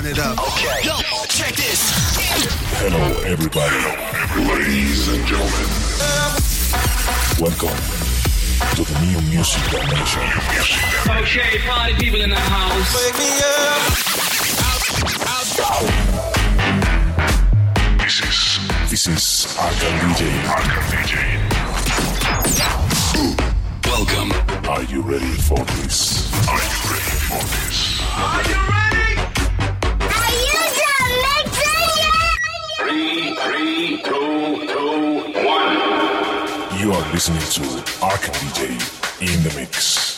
Turn it up. Okay. Yo, check this. Hello, everybody. Ladies and gentlemen. Welcome to the new music dimension. Okay, party people in the house. Wake me up. This is This is Arkham DJ. Arkham DJ. Welcome. Are you ready for this? Are you ready for this? Are you done two, two, one. You are listening to Arkham DJ in the mix.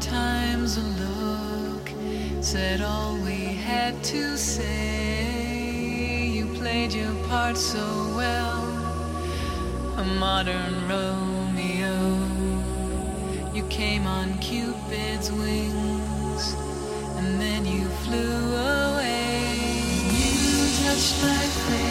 times a look said all we had to say. You played your part so well, a modern Romeo. You came on Cupid's wings, and then you flew away. You touched my face.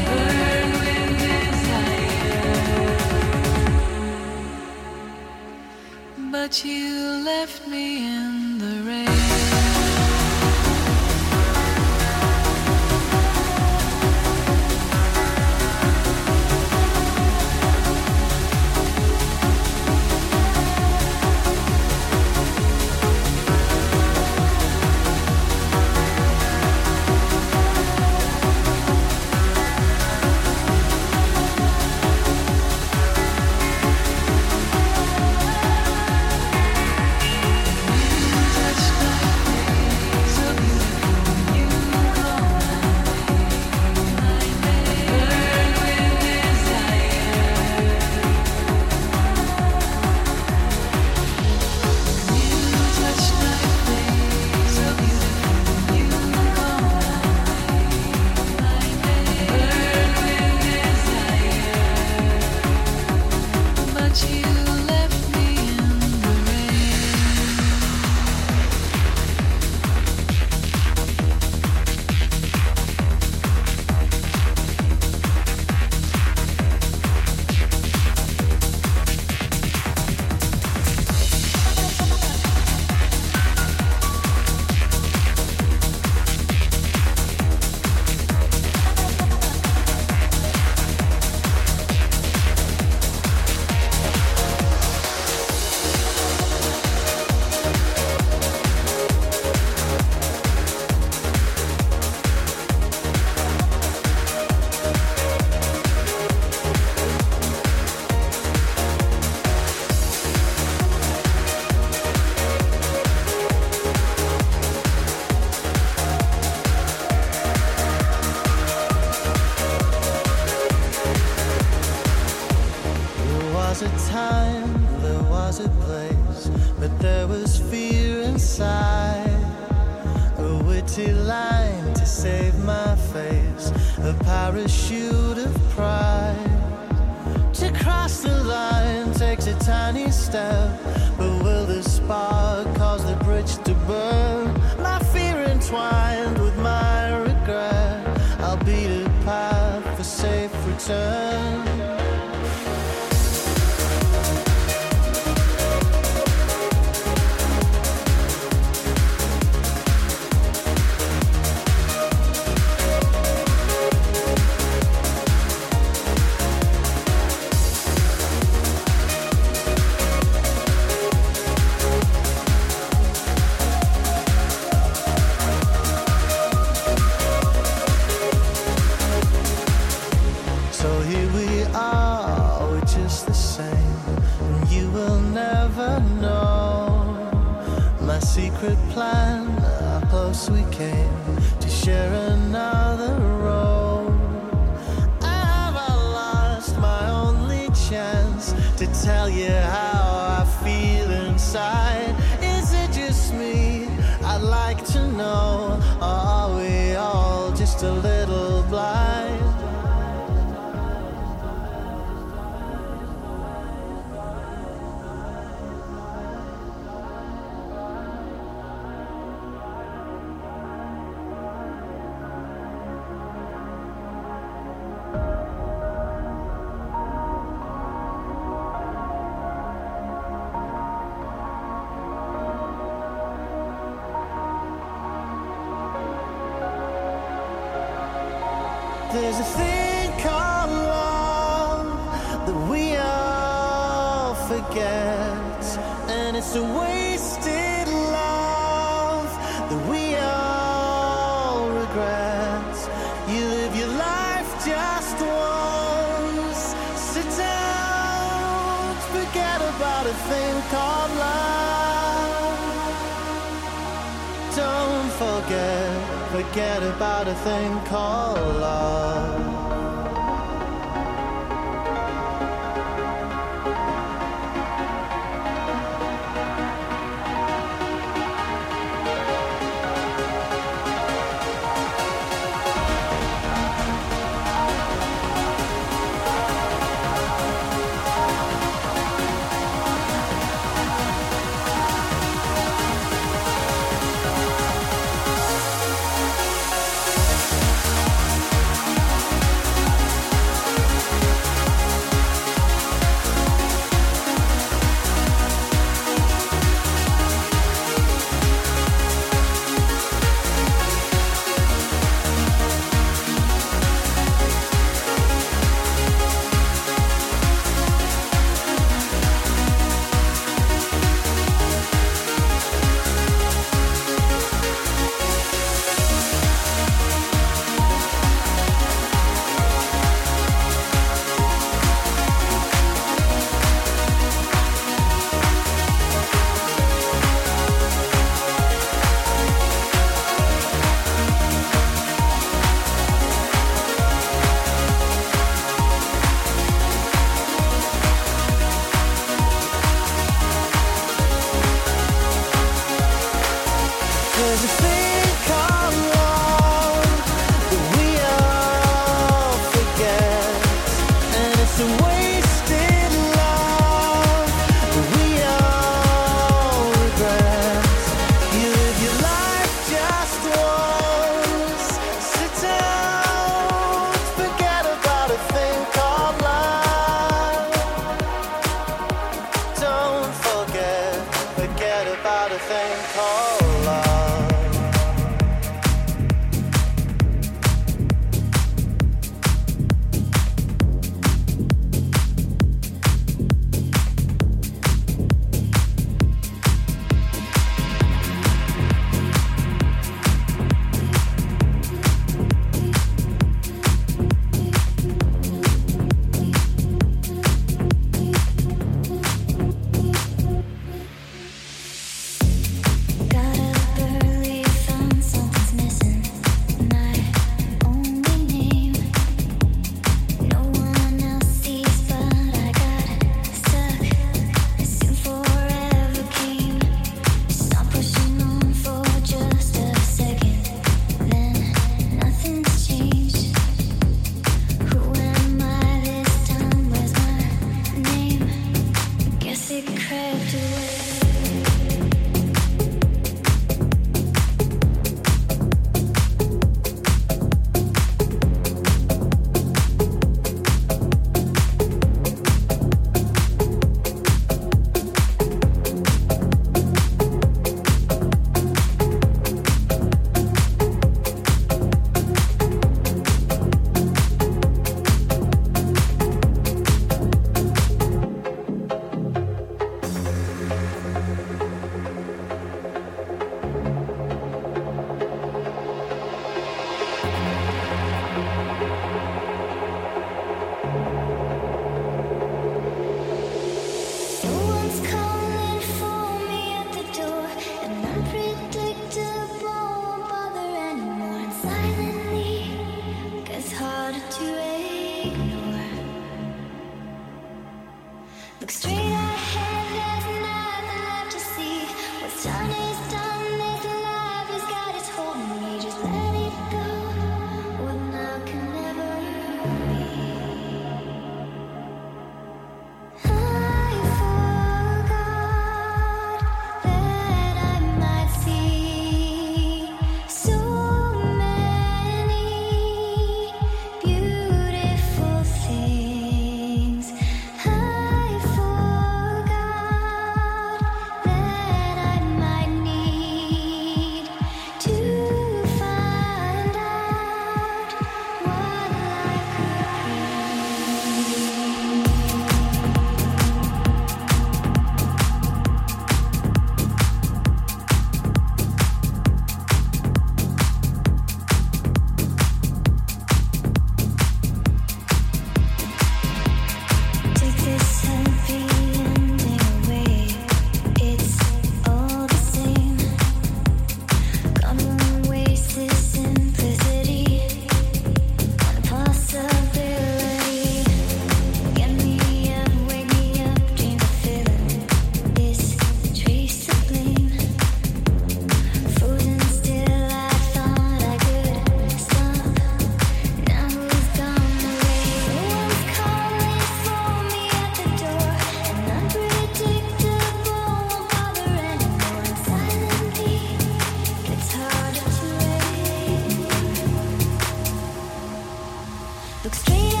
Look straight